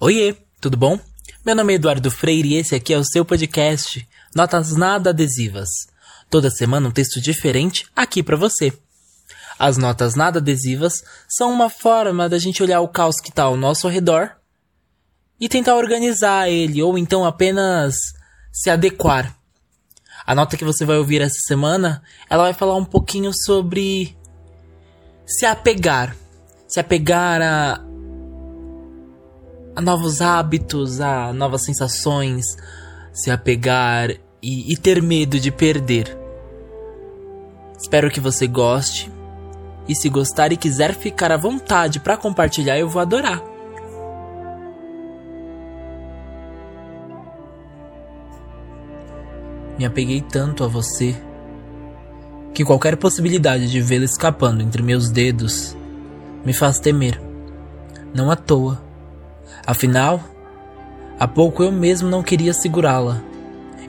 Oiê, tudo bom? Meu nome é Eduardo Freire e esse aqui é o seu podcast Notas Nada Adesivas. Toda semana um texto diferente aqui para você. As notas nada adesivas são uma forma da gente olhar o caos que está ao nosso redor e tentar organizar ele ou então apenas se adequar. A nota que você vai ouvir essa semana, ela vai falar um pouquinho sobre se apegar, se apegar a a novos hábitos, a novas sensações, se apegar e, e ter medo de perder. Espero que você goste. E se gostar e quiser ficar à vontade para compartilhar, eu vou adorar. Me apeguei tanto a você que qualquer possibilidade de vê-la escapando entre meus dedos me faz temer. Não à toa Afinal, há pouco eu mesmo não queria segurá-la.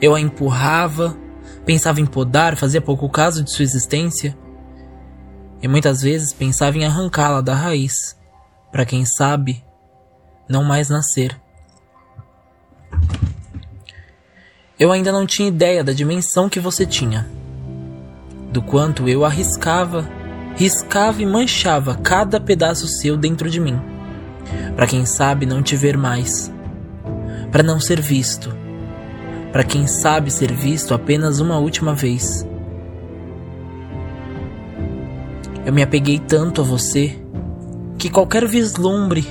Eu a empurrava, pensava em podar, fazia pouco caso de sua existência. E muitas vezes pensava em arrancá-la da raiz, para quem sabe, não mais nascer. Eu ainda não tinha ideia da dimensão que você tinha, do quanto eu arriscava, riscava e manchava cada pedaço seu dentro de mim para quem sabe não te ver mais, para não ser visto, para quem sabe ser visto apenas uma última vez. Eu me apeguei tanto a você que qualquer vislumbre,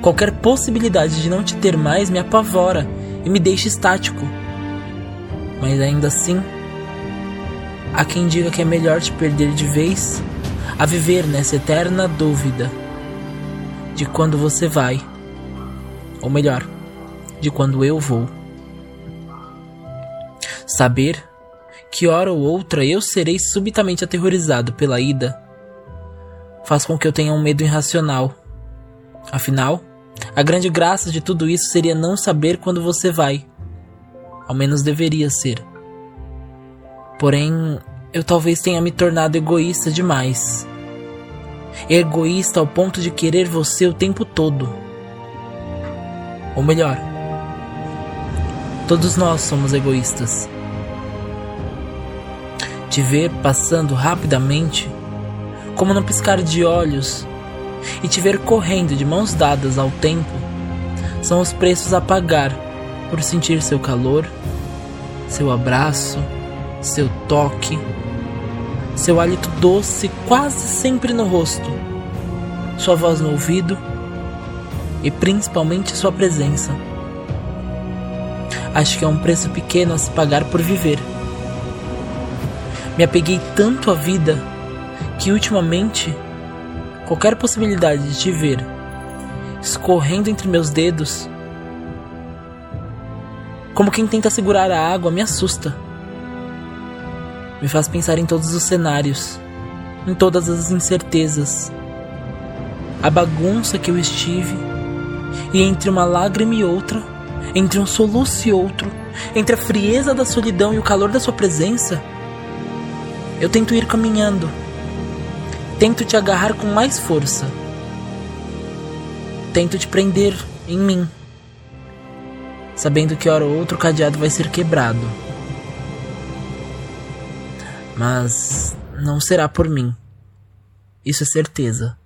qualquer possibilidade de não te ter mais me apavora e me deixa estático. Mas ainda assim, há quem diga que é melhor te perder de vez a viver nessa eterna dúvida de quando você vai, ou melhor, de quando eu vou. Saber que hora ou outra eu serei subitamente aterrorizado pela ida faz com que eu tenha um medo irracional. Afinal, a grande graça de tudo isso seria não saber quando você vai. Ao menos deveria ser. Porém, eu talvez tenha me tornado egoísta demais egoísta ao ponto de querer você o tempo todo. Ou melhor, todos nós somos egoístas. Te ver passando rapidamente, como no piscar de olhos, e te ver correndo de mãos dadas ao tempo, são os preços a pagar por sentir seu calor, seu abraço, seu toque seu hálito doce quase sempre no rosto, sua voz no ouvido e principalmente sua presença. Acho que é um preço pequeno a se pagar por viver. Me apeguei tanto à vida que ultimamente qualquer possibilidade de te ver escorrendo entre meus dedos, como quem tenta segurar a água, me assusta me faz pensar em todos os cenários, em todas as incertezas, a bagunça que eu estive, e entre uma lágrima e outra, entre um soluço e outro, entre a frieza da solidão e o calor da sua presença, eu tento ir caminhando, tento te agarrar com mais força, tento te prender em mim, sabendo que hora ou outra o cadeado vai ser quebrado mas não será por mim. Isso é certeza.